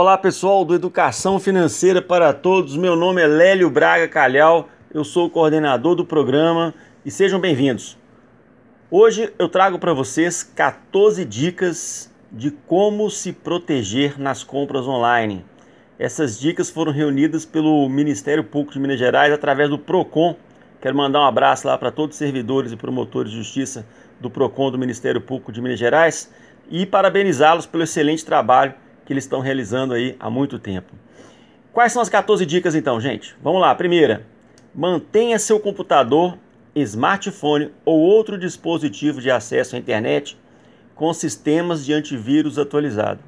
Olá pessoal do Educação Financeira para Todos, meu nome é Lélio Braga Calhau, eu sou o coordenador do programa e sejam bem-vindos. Hoje eu trago para vocês 14 dicas de como se proteger nas compras online. Essas dicas foram reunidas pelo Ministério Público de Minas Gerais através do PROCON. Quero mandar um abraço lá para todos os servidores e promotores de justiça do PROCON do Ministério Público de Minas Gerais e parabenizá-los pelo excelente trabalho que eles estão realizando aí há muito tempo. Quais são as 14 dicas então, gente? Vamos lá. Primeira, mantenha seu computador, smartphone ou outro dispositivo de acesso à internet com sistemas de antivírus atualizado.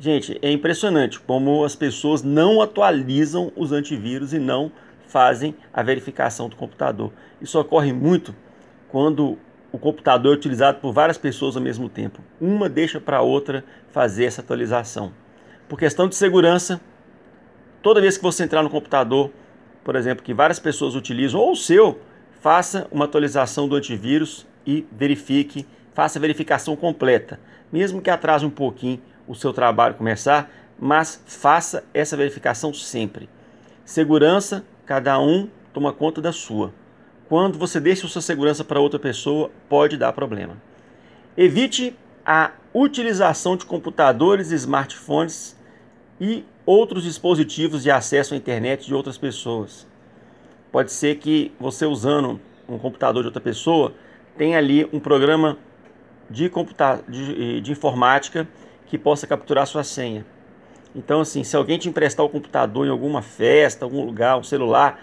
Gente, é impressionante como as pessoas não atualizam os antivírus e não fazem a verificação do computador. Isso ocorre muito quando o computador é utilizado por várias pessoas ao mesmo tempo. Uma deixa para a outra fazer essa atualização. Por questão de segurança, toda vez que você entrar no computador, por exemplo, que várias pessoas utilizam, ou o seu, faça uma atualização do antivírus e verifique, faça a verificação completa. Mesmo que atrase um pouquinho o seu trabalho começar, mas faça essa verificação sempre. Segurança, cada um toma conta da sua. Quando você deixa sua segurança para outra pessoa, pode dar problema. Evite a utilização de computadores, smartphones e outros dispositivos de acesso à internet de outras pessoas. Pode ser que você usando um computador de outra pessoa tenha ali um programa de, computa de, de informática que possa capturar sua senha. Então, assim, se alguém te emprestar o computador em alguma festa, algum lugar, um celular,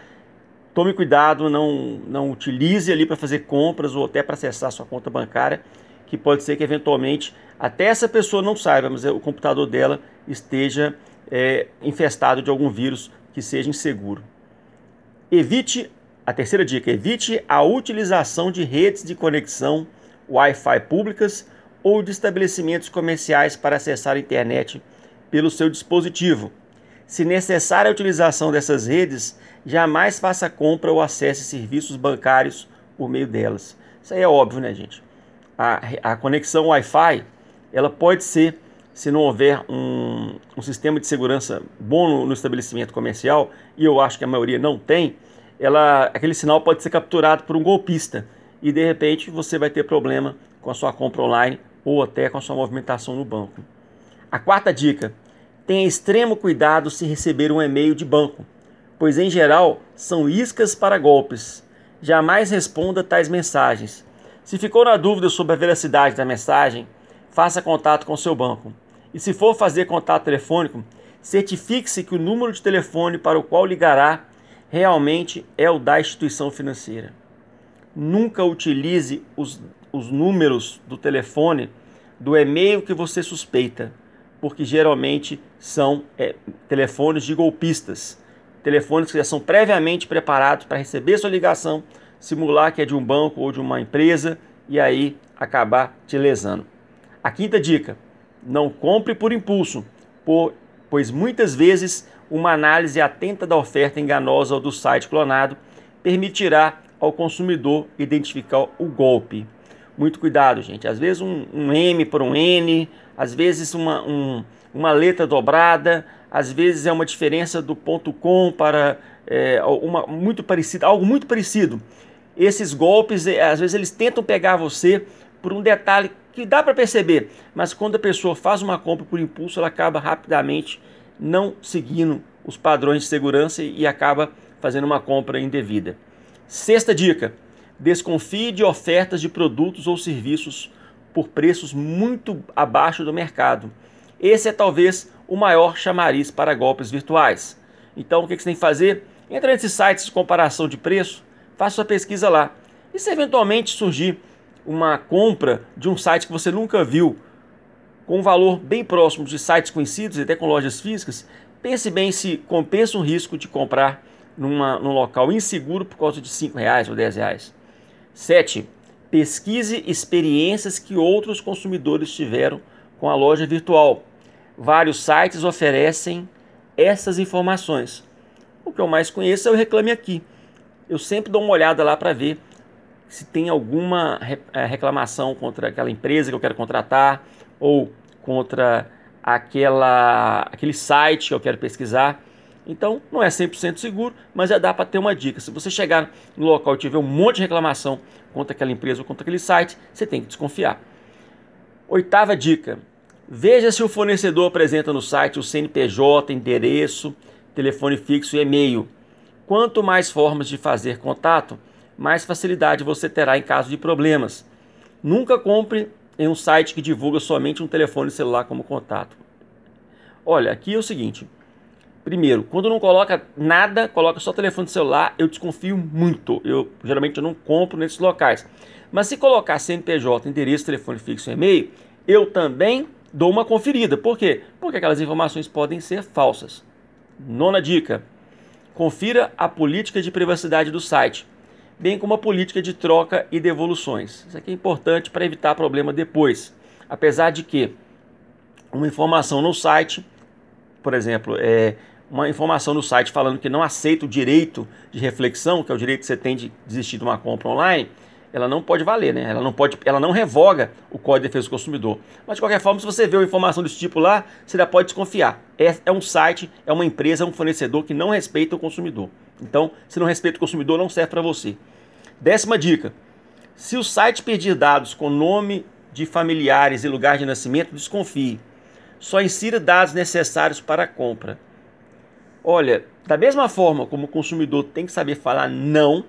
Tome cuidado, não, não utilize ali para fazer compras ou até para acessar sua conta bancária, que pode ser que eventualmente até essa pessoa não saiba, mas o computador dela esteja é, infestado de algum vírus que seja inseguro. Evite, a terceira dica, evite a utilização de redes de conexão Wi-Fi públicas ou de estabelecimentos comerciais para acessar a internet pelo seu dispositivo. Se necessária a utilização dessas redes, jamais faça compra ou acesse serviços bancários por meio delas. Isso aí é óbvio, né, gente? A, a conexão Wi-Fi, ela pode ser, se não houver um, um sistema de segurança bom no, no, estabelecimento comercial, e eu acho que a maioria não tem, ela, aquele sinal pode ser capturado por um golpista e de repente você vai ter problema com a sua compra online ou até com a sua movimentação no banco. A quarta dica: tenha extremo cuidado se receber um e-mail de banco pois em geral são iscas para golpes. Jamais responda tais mensagens. Se ficou na dúvida sobre a veracidade da mensagem, faça contato com seu banco. E se for fazer contato telefônico, certifique-se que o número de telefone para o qual ligará realmente é o da instituição financeira. Nunca utilize os, os números do telefone do e-mail que você suspeita, porque geralmente são é, telefones de golpistas telefones que já são previamente preparados para receber sua ligação, simular que é de um banco ou de uma empresa e aí acabar te lesando. A quinta dica: não compre por impulso, por, pois muitas vezes uma análise atenta da oferta enganosa ou do site clonado permitirá ao consumidor identificar o golpe. Muito cuidado, gente. Às vezes um, um M por um N, às vezes uma, um, uma letra dobrada, às vezes é uma diferença do ponto com para é, uma muito parecida, algo muito parecido. Esses golpes, é, às vezes eles tentam pegar você por um detalhe que dá para perceber, mas quando a pessoa faz uma compra por impulso, ela acaba rapidamente não seguindo os padrões de segurança e acaba fazendo uma compra indevida. Sexta dica: desconfie de ofertas de produtos ou serviços por preços muito abaixo do mercado. Esse é talvez o maior chamariz para golpes virtuais. Então, o que você tem que fazer? Entra nesses sites de comparação de preço, faça sua pesquisa lá. E se eventualmente surgir uma compra de um site que você nunca viu, com um valor bem próximo de sites conhecidos e até com lojas físicas, pense bem se compensa o risco de comprar numa, num local inseguro por causa de R$ reais ou R$ reais. 7. Pesquise experiências que outros consumidores tiveram com a loja virtual. Vários sites oferecem essas informações. O que eu mais conheço é o Reclame Aqui. Eu sempre dou uma olhada lá para ver se tem alguma eh, reclamação contra aquela empresa que eu quero contratar ou contra aquela, aquele site que eu quero pesquisar. Então, não é 100% seguro, mas já dá para ter uma dica. Se você chegar no local e tiver um monte de reclamação contra aquela empresa ou contra aquele site, você tem que desconfiar. Oitava dica: veja se o fornecedor apresenta no site o CNPJ, endereço, telefone fixo e e-mail. Quanto mais formas de fazer contato, mais facilidade você terá em caso de problemas. Nunca compre em um site que divulga somente um telefone celular como contato. Olha, aqui é o seguinte: Primeiro, quando não coloca nada, coloca só telefone celular, eu desconfio muito. Eu geralmente eu não compro nesses locais. Mas se colocar CNPJ, endereço, telefone fixo e e-mail, eu também dou uma conferida. Por quê? Porque aquelas informações podem ser falsas. Nona dica: confira a política de privacidade do site, bem como a política de troca e devoluções. Isso aqui é importante para evitar problema depois. Apesar de que uma informação no site, por exemplo, é, uma informação no site falando que não aceita o direito de reflexão, que é o direito que você tem de desistir de uma compra online, ela não pode valer, né? Ela não pode, ela não revoga o Código de Defesa do Consumidor. Mas de qualquer forma, se você vê uma informação desse tipo lá, você já pode desconfiar. É, é um site, é uma empresa, é um fornecedor que não respeita o consumidor. Então, se não respeita o consumidor, não serve para você. Décima dica: se o site pedir dados com nome de familiares e lugar de nascimento, desconfie. Só insira dados necessários para a compra. Olha, da mesma forma como o consumidor tem que saber falar não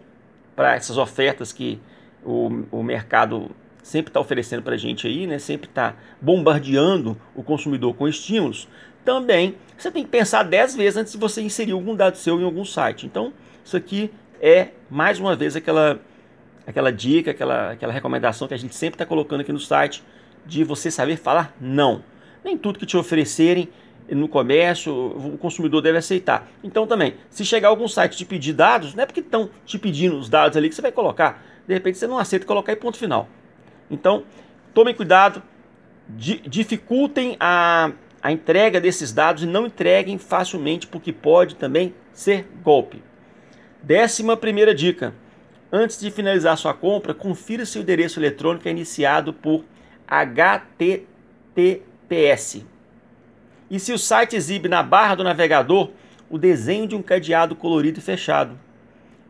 para essas ofertas que o, o mercado sempre está oferecendo para a gente aí, né? sempre está bombardeando o consumidor com estímulos, também você tem que pensar 10 vezes antes de você inserir algum dado seu em algum site. Então, isso aqui é, mais uma vez, aquela, aquela dica, aquela, aquela recomendação que a gente sempre está colocando aqui no site de você saber falar não. Nem tudo que te oferecerem no comércio, o consumidor deve aceitar. Então também, se chegar algum site te pedir dados, não é porque estão te pedindo os dados ali que você vai colocar. De repente você não aceita colocar e ponto final. Então, tomem cuidado, dificultem a, a entrega desses dados e não entreguem facilmente, porque pode também ser golpe. Décima primeira dica. Antes de finalizar sua compra, confira se o endereço eletrônico é iniciado por HTTPS e se o site exibe na barra do navegador o desenho de um cadeado colorido e fechado.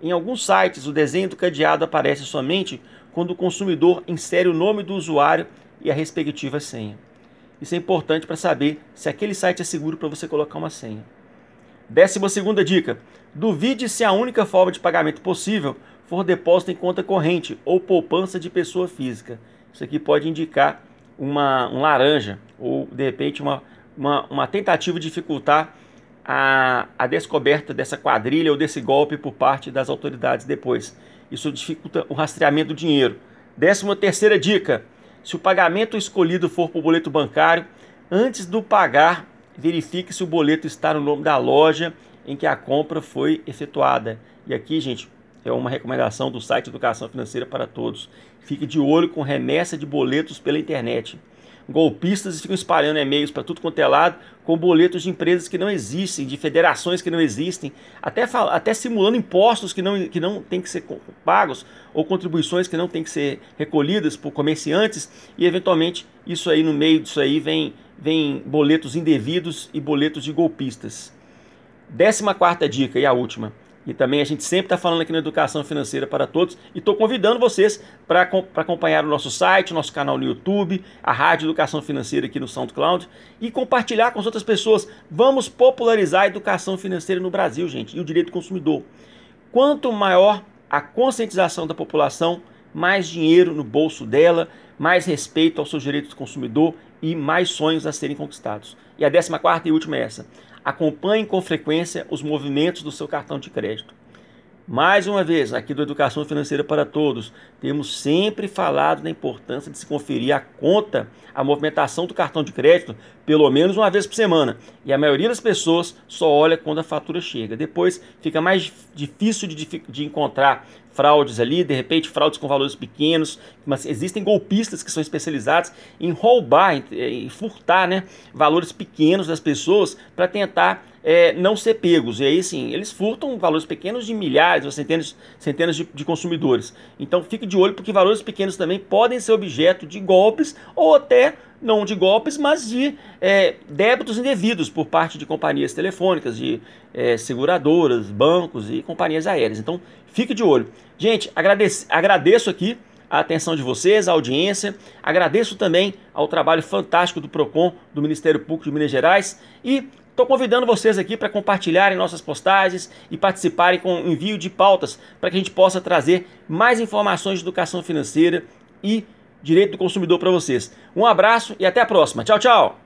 Em alguns sites, o desenho do cadeado aparece somente quando o consumidor insere o nome do usuário e a respectiva senha. Isso é importante para saber se aquele site é seguro para você colocar uma senha. Décima segunda dica: duvide se a única forma de pagamento possível for depósito em conta corrente ou poupança de pessoa física. Isso aqui pode indicar uma, um laranja ou de repente uma uma, uma tentativa de dificultar a, a descoberta dessa quadrilha ou desse golpe por parte das autoridades depois. Isso dificulta o rastreamento do dinheiro. Décima terceira dica: se o pagamento escolhido for por boleto bancário, antes do pagar, verifique se o boleto está no nome da loja em que a compra foi efetuada. E aqui, gente, é uma recomendação do site Educação Financeira para Todos. Fique de olho com remessa de boletos pela internet golpistas ficam espalhando e-mails para tudo quanto é lado com boletos de empresas que não existem, de federações que não existem, até, até simulando impostos que não, que não têm que ser pagos ou contribuições que não têm que ser recolhidas por comerciantes e eventualmente isso aí no meio disso aí vem, vem boletos indevidos e boletos de golpistas. Décima quarta dica e a última e também a gente sempre está falando aqui na Educação Financeira para Todos. E estou convidando vocês para acompanhar o nosso site, nosso canal no YouTube, a Rádio Educação Financeira aqui no SoundCloud e compartilhar com as outras pessoas. Vamos popularizar a educação financeira no Brasil, gente, e o direito do consumidor. Quanto maior a conscientização da população, mais dinheiro no bolso dela, mais respeito aos seus direitos do consumidor e mais sonhos a serem conquistados. E a décima quarta e última é essa. Acompanhe com frequência os movimentos do seu cartão de crédito. Mais uma vez, aqui do Educação Financeira para Todos, temos sempre falado da importância de se conferir a conta, a movimentação do cartão de crédito, pelo menos uma vez por semana. E a maioria das pessoas só olha quando a fatura chega. Depois fica mais difícil de, de encontrar fraudes ali, de repente fraudes com valores pequenos, mas existem golpistas que são especializados em roubar, em, em furtar né, valores pequenos das pessoas para tentar é, não ser pegos. E aí sim, eles furtam valores pequenos de milhares ou centenas, centenas de, de, consumidores. Então fique de olho porque valores pequenos também podem ser objeto de golpes ou até não de golpes, mas de é, débitos indevidos por parte de companhias telefônicas, de é, seguradoras, bancos e companhias aéreas. Então fique de olho. Gente, agradeço, agradeço aqui a atenção de vocês, a audiência. Agradeço também ao trabalho fantástico do PROCON, do Ministério Público de Minas Gerais e Estou convidando vocês aqui para compartilharem nossas postagens e participarem com envio de pautas para que a gente possa trazer mais informações de educação financeira e direito do consumidor para vocês. Um abraço e até a próxima. Tchau, tchau!